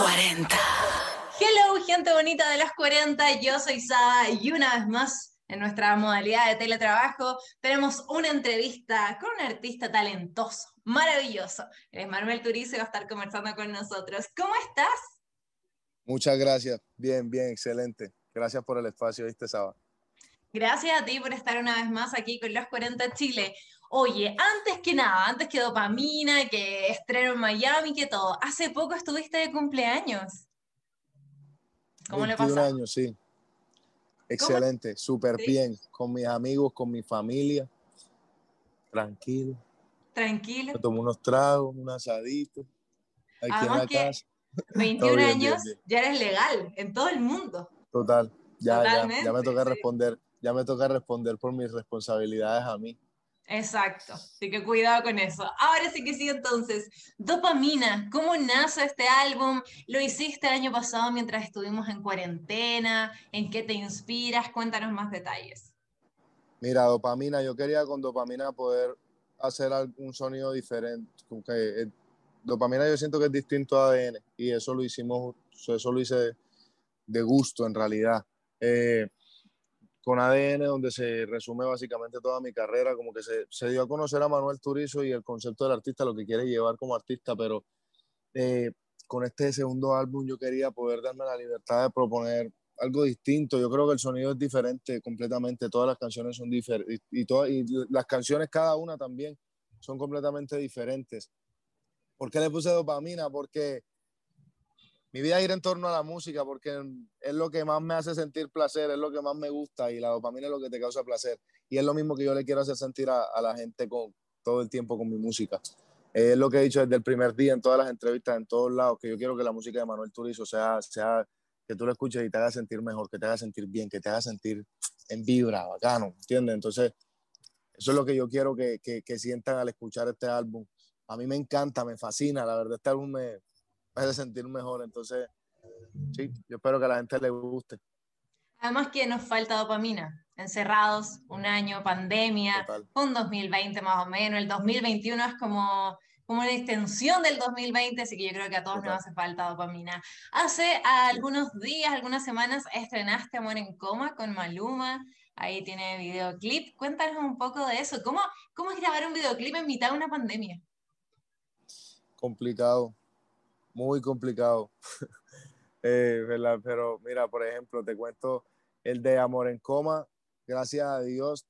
40. Hello, gente bonita de los 40. Yo soy Saba y una vez más en nuestra modalidad de teletrabajo tenemos una entrevista con un artista talentoso, maravilloso. Es Manuel Turizo y va a estar conversando con nosotros. ¿Cómo estás? Muchas gracias. Bien, bien, excelente. Gracias por el espacio, ¿viste, Saba? Gracias a ti por estar una vez más aquí con los 40 Chile. Oye, antes que nada, antes que dopamina, que estreno en Miami, que todo, hace poco estuviste de cumpleaños. ¿Cómo le pasó? años, sí. Excelente, súper bien, con mis amigos, con mi familia. Tranquilo. Tranquilo. Me tomo unos tragos, un asadito. Aquí en la casa. 21 años ya eres legal en todo el mundo. Total, ya, ya, ya, me toca responder, ya me toca responder por mis responsabilidades a mí. Exacto, así que cuidado con eso. Ahora sí que sí, entonces, Dopamina, ¿cómo nace este álbum? ¿Lo hiciste el año pasado mientras estuvimos en cuarentena? ¿En qué te inspiras? Cuéntanos más detalles. Mira, Dopamina, yo quería con Dopamina poder hacer algún sonido diferente. Eh, dopamina yo siento que es distinto a ADN y eso lo hicimos, eso lo hice de gusto en realidad. Eh, con ADN, donde se resume básicamente toda mi carrera, como que se, se, dio a conocer a Manuel Turizo y el concepto del artista, lo que quiere llevar como artista, pero eh, con este segundo álbum yo quería poder darme la libertad de proponer algo distinto. Yo creo que el sonido es diferente completamente, todas las canciones son diferentes y, todas, y las canciones cada una también son completamente diferentes. ¿Por qué le puse dopamina? Porque mi vida gira en torno a la música porque es lo que más me hace sentir placer, es lo que más me gusta y la dopamina es lo que te causa placer. Y es lo mismo que yo le quiero hacer sentir a, la gente con todo el tiempo con mi música. Es lo que he dicho desde el primer día en todas las entrevistas, en todos lados, que yo quiero que la música de Manuel Turizo sea, sea que tú lo escuches y te haga sentir mejor, que te haga sentir bien, que te haga sentir en vibra, bacano, ¿entiendes? Entonces, eso es lo que yo quiero que, que, sientan al escuchar este álbum. A mí me encanta, me fascina, la verdad, este álbum me hace sentir mejor. Entonces, sí, yo espero que a la gente le guste. Además que nos falta dopamina. Encerrados, un año, pandemia, un 2020 más o menos. El 2021 es como, como una extensión del 2020, así que yo creo que a todos nos hace falta dopamina. Hace algunos días, algunas semanas, estrenaste Amor en Coma con Maluma. Ahí tiene videoclip. Cuéntanos un poco de eso. ¿Cómo, cómo es grabar un videoclip en mitad de una pandemia? Complicado, muy complicado. Eh, Pero mira, por ejemplo, te cuento el de Amor en Coma, gracias a Dios,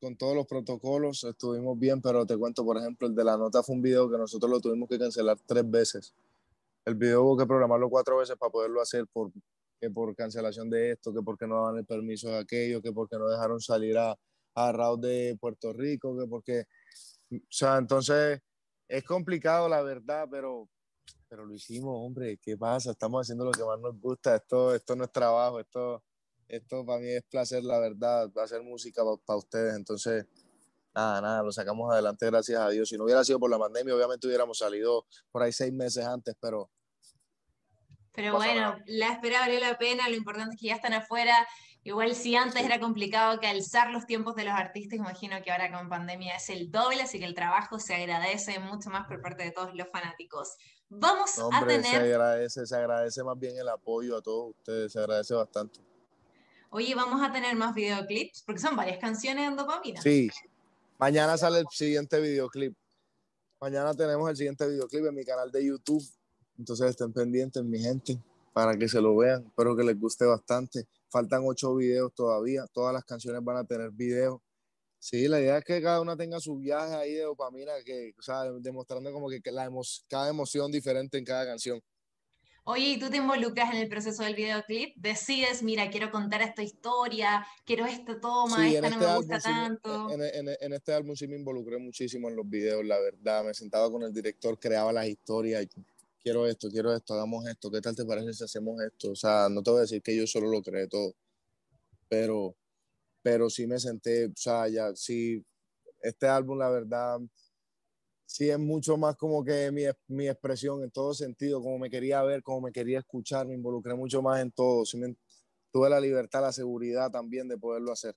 con todos los protocolos estuvimos bien, pero te cuento, por ejemplo, el de la nota fue un video que nosotros lo tuvimos que cancelar tres veces. El video hubo que programarlo cuatro veces para poderlo hacer por, que por cancelación de esto, que porque no daban el permiso de aquello, que porque no dejaron salir a, a Raúl de Puerto Rico, que porque... O sea, entonces es complicado la verdad, pero pero lo hicimos, hombre, ¿qué pasa? Estamos haciendo lo que más nos gusta, esto, esto no es trabajo, esto, esto para mí es placer, la verdad, hacer música para ustedes, entonces, nada, nada, lo sacamos adelante gracias a Dios. Si no hubiera sido por la pandemia, obviamente hubiéramos salido por ahí seis meses antes, pero... Pero bueno, la espera valió la pena, lo importante es que ya están afuera. Igual si antes era complicado que alzar los tiempos de los artistas, imagino que ahora con pandemia es el doble, así que el trabajo se agradece mucho más por parte de todos los fanáticos. Vamos a tener... Se agradece, se agradece más bien el apoyo a todos ustedes, se agradece bastante. Oye, vamos a tener más videoclips, porque son varias canciones en dopamina. Sí, mañana sale el siguiente videoclip. Mañana tenemos el siguiente videoclip en mi canal de YouTube. Entonces estén pendientes, mi gente, para que se lo vean. Espero que les guste bastante. Faltan ocho videos todavía. Todas las canciones van a tener videos. Sí, la idea es que cada una tenga su viaje ahí de dopamina, que, o sea, demostrando como que la cada emoción diferente en cada canción. Oye, ¿y tú te involucras en el proceso del videoclip? Decides, mira, quiero contar esta historia, quiero esta toma, esta no este me gusta tanto. en, este álbum sí me involucré muchísimo en los videos, la verdad. Me sentaba con el director, creaba las historias. Quiero esto, quiero esto, hagamos esto. ¿Qué tal te parece si hacemos esto? O sea, no te voy a decir que yo solo lo creé todo, pero pero sí me senté, o sea, ya sí, este álbum, la verdad, sí es mucho más como que mi, mi expresión en todo sentido, como me quería ver, como me quería escuchar, me involucré mucho más en todo, sí me, tuve la libertad, la seguridad también de poderlo hacer.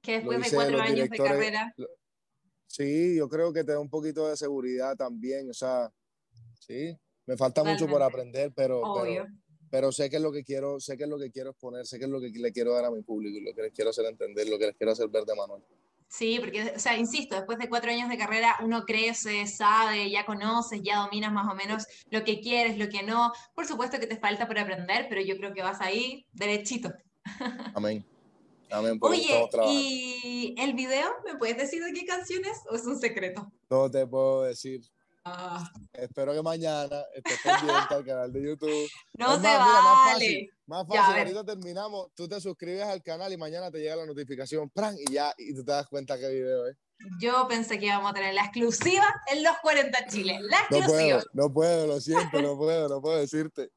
Que después de cuatro años de carrera. Sí, yo creo que te da un poquito de seguridad también, o sea, sí, Me falta mucho por aprender, pero, pero, pero, sé que es lo que quiero, sé que es lo que quiero exponer, sé que es lo que le quiero dar a mi público y lo que les quiero hacer entender, lo que les quiero hacer ver de Manuel. Sí, porque, o sea, insisto, después de cuatro años de carrera uno crece, sabe, ya conoces, ya dominas más o menos lo que quieres, lo que no. Por supuesto que te falta por aprender, pero yo creo que vas ahí derechito. Amén. Amén. Oye, ¿y el video? ¿Me puedes decir de qué canciones o es un secreto? No te puedo decir. Ah. Espero que mañana estés pendiente al canal de YouTube. No se vale. más fácil, más fácil. ahorita terminamos, tú te suscribes al canal y mañana te llega la notificación, ¡pran! y ya, y tú te das cuenta qué video es. Yo pensé que íbamos a tener la exclusiva en los 40 Chile. La exclusiva. No puedo, no puedo, lo siento, no puedo, no puedo decirte.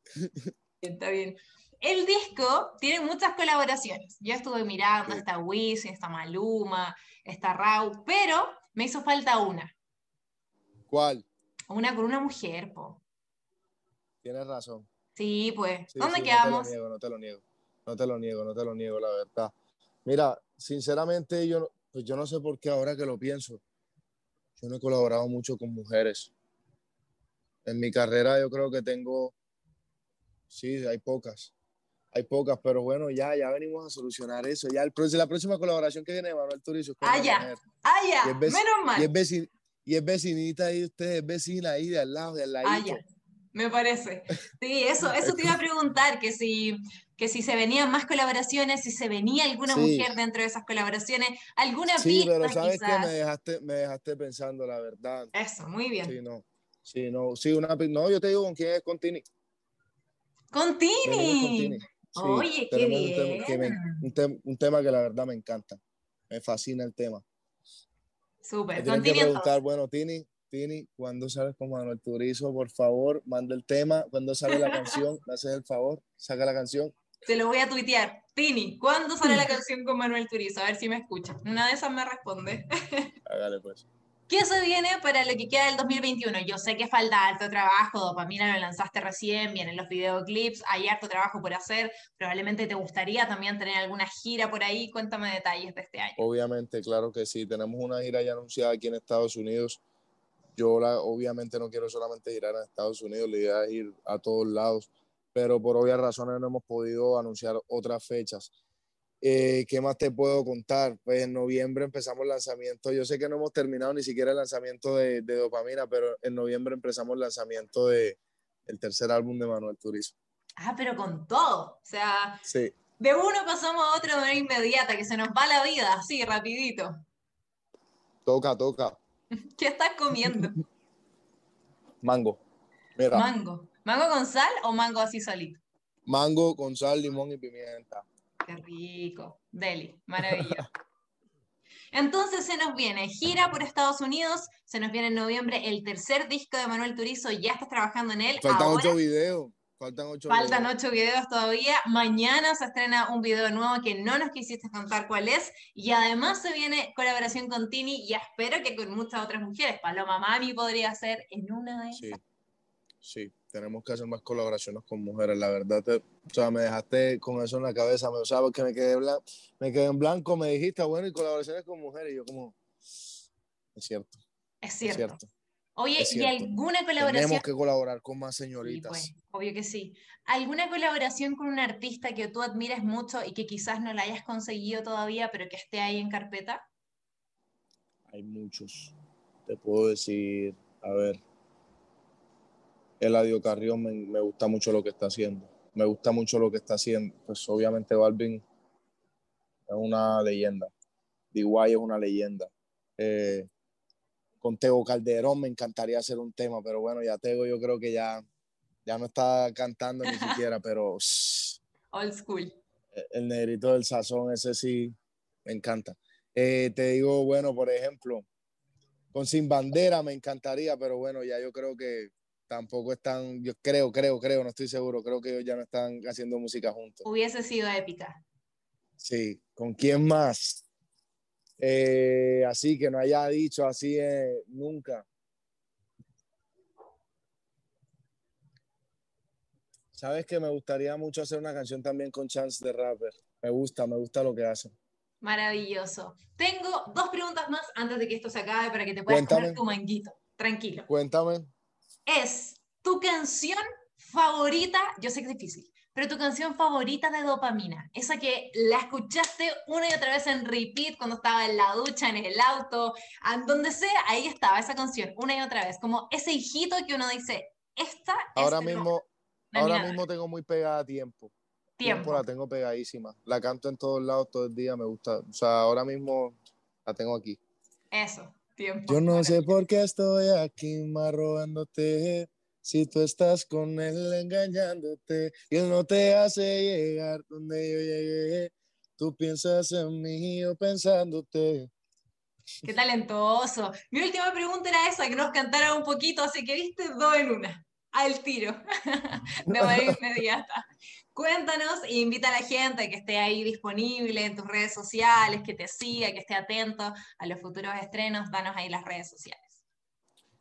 Está bien. El disco tiene muchas colaboraciones. Yo estuve mirando, sí. está Wisin, está Maluma, está Rau, pero me hizo falta una. ¿Cuál? Una con una mujer, po. Tienes razón. Sí, pues. ¿Dónde quedamos? No te lo niego, no te lo niego, no te lo niego, no te lo niego, la verdad. Mira, sinceramente, yo, pues yo no sé por qué ahora que lo pienso, yo no he colaborado mucho con mujeres. En mi carrera yo creo que tengo, sí, hay pocas, hay pocas, pero bueno, ya, ya venimos a solucionar eso. Ya el, la próxima colaboración que viene de Manuel Turizo. Ah, ya, ah, ya, menos mal. Y es, y es vecinita ahí, usted es vecina ahí de al lado, de al lado. Ah, ya. Me parece. Sí, eso, eso te iba a preguntar, que si, que si se venían más colaboraciones, si se venía alguna mujer dentro de esas colaboraciones, alguna sí, pero sabes que me dejaste, me dejaste pensando, la verdad. Eso, muy bien. Sí, no. Sí, no, sí, una, no, yo te digo con quién es, con Tini. ¿Con Tini? Oye, qué bien. un tema que la verdad me encanta. Me fascina el tema. Súper. Tienen que preguntar, bueno, Tini, Tini, ¿cuándo sales con Manuel Turizo? Por favor, manda el tema. ¿Cuándo sale la canción? ¿Me haces el favor? Saca la canción. Te lo voy a tuitear. Tini, ¿cuándo sale la canción con Manuel Turizo? A ver si me escucha. Una de esas me responde. Hágale pues. ¿Qué se viene para lo que queda del 2021? Yo sé que falta harto trabajo, Dopamina lo lanzaste recién, vienen los videoclips, hay harto trabajo por hacer, probablemente te gustaría también tener alguna gira por ahí, cuéntame detalles de este año. Obviamente, claro que sí, tenemos una gira ya anunciada aquí en Estados Unidos. Yo la, obviamente no quiero solamente girar a Estados Unidos, la idea es ir a todos lados, pero por obvias razones no hemos podido anunciar otras fechas. Eh, ¿Qué más te puedo contar? Pues en noviembre empezamos el lanzamiento. Yo sé que no hemos terminado ni siquiera el lanzamiento de, Dopamina, pero en noviembre empezamos el lanzamiento de el tercer álbum de Manuel Turizo. Ah, pero con todo. O sea, sí. de uno pasamos a otro de manera inmediata, que se nos va la vida, así, rapidito. Toca, toca. ¿Qué estás comiendo? Mango. Mango. ¿Mango con sal o mango así solito? Mango con sal, limón y pimienta. Qué rico. Deli, maravilloso. Entonces se nos viene gira por Estados Unidos, se nos viene en noviembre el tercer disco de Manuel Turizo, ya estás trabajando en él. Faltan ocho videos. Faltan ocho Faltan videos. ocho videos todavía. Mañana se estrena un video nuevo que no nos quisiste contar cuál es. Y además se viene colaboración con Tini y espero que con muchas otras mujeres. Paloma Mami podría ser en una de esas. Sí, sí tenemos que hacer más colaboraciones con mujeres, la verdad, te, o sea, me dejaste con eso en la cabeza, me, o sea, porque me quedé, blanco, me quedé en blanco, me dijiste, bueno, y colaboraciones con mujeres, y yo como, es cierto. Es cierto. Oye, ¿y alguna colaboración? Tenemos que colaborar con más señoritas. pues, obvio que sí. ¿Alguna colaboración con un artista que tú admires mucho y que quizás no la hayas conseguido todavía, pero que esté ahí en carpeta? Hay muchos. Te puedo decir, a ver, Eladio Carrión me, me, gusta mucho lo que está haciendo. Me gusta mucho lo que está haciendo. Pues obviamente Balvin es una leyenda. DY es una leyenda. Eh, con Tego Calderón me encantaría hacer un tema, pero bueno, ya Tego yo creo que ya, ya no está cantando ni siquiera, pero... Old school. El negrito del sazón, ese sí, me encanta. Eh, te digo, bueno, por ejemplo, con Sin Bandera me encantaría, pero bueno, ya yo creo que tampoco están, yo creo, creo, creo, no estoy seguro, creo que ellos ya no están haciendo música juntos. Hubiese sido épica. Sí, ¿con quién más? Eh, así que no haya dicho así eh, nunca. Sabes que me gustaría mucho hacer una canción también con Chance de Rapper. Me gusta, me gusta lo que hacen. Maravilloso. Tengo dos preguntas más antes de que esto se acabe para que te puedas comer tu manguito. Tranquilo. Cuéntame es tu canción favorita, yo sé que es difícil, pero tu canción favorita de dopamina, esa que la escuchaste una y otra vez en repeat cuando estaba en la ducha, en el auto, en donde sea, ahí estaba esa canción, una y otra vez, como ese hijito que uno dice, esta ahora mismo, ahora mismo tengo muy pegada a tiempo. Tiempo. la tengo pegadísima. La canto en todos lados todo el día, me gusta. O sea, ahora mismo la tengo aquí. Eso, tiempo. Yo no sé por qué estoy aquí más robándote. Si tú estás con él engañándote y él no te hace llegar donde yo llegué, tú piensas en mí o pensándote. Qué talentoso. Mi última pregunta era esa, que nos cantara un poquito, así que viste dos en una, al tiro, de manera inmediata. Cuéntanos e invita a la gente que esté ahí disponible en tus redes sociales, que te siga, que esté atento a los futuros estrenos. Danos ahí las redes sociales.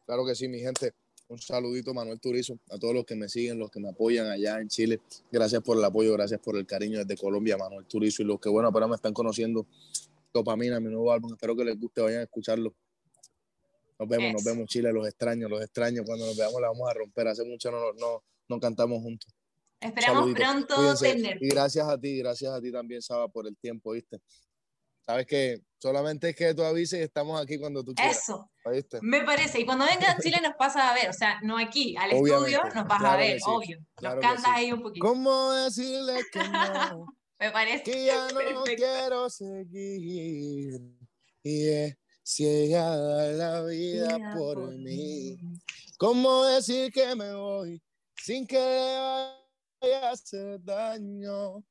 Claro que sí, mi gente. Un saludito, Manuel Turizo, a todos los que me siguen, los que me apoyan allá en Chile. Gracias por el apoyo, gracias por el cariño desde Colombia, Manuel Turizo. Y los que, bueno, pero me están conociendo, Dopamina, mi nuevo álbum. Espero que les guste, vayan a escucharlo. Nos vemos, nos vemos, Chile, los extraños, los extraños. Cuando nos veamos la vamos a romper. Hace mucho no, no, no cantamos juntos. Esperamos pronto tener. Y gracias a ti, gracias a ti también, Saba, por el tiempo, ¿viste? Sabes que solamente es que tú avises y estamos aquí cuando tú quieras. Eso. Me parece. Y cuando venga a Chile nos pasa a ver, o sea, no aquí, al estudio nos vas a ver, obvio. nos cantas ahí un poquito. ¿Cómo decirle que no? Me parece. Que ya no quiero seguir. Y es ciega la vida por, mí. ¿Cómo decir que me voy sin que vaya a hacer daño?